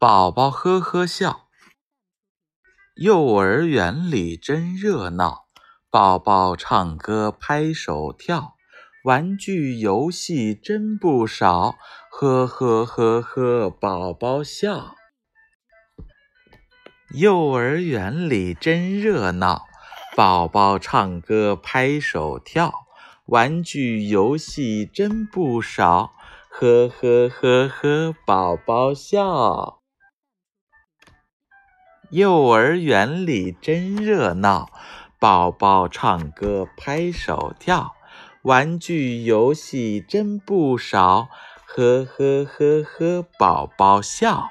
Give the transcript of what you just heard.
宝宝呵呵笑。幼儿园里真热闹，宝宝唱歌拍手跳，玩具游戏真不少，呵呵呵呵，宝宝笑。幼儿园里真热闹，宝宝唱歌拍手跳，玩具游戏真不少，呵呵呵呵，宝宝笑。幼儿园里真热闹，宝宝唱歌拍手跳，玩具游戏真不少，呵呵呵呵，宝宝笑。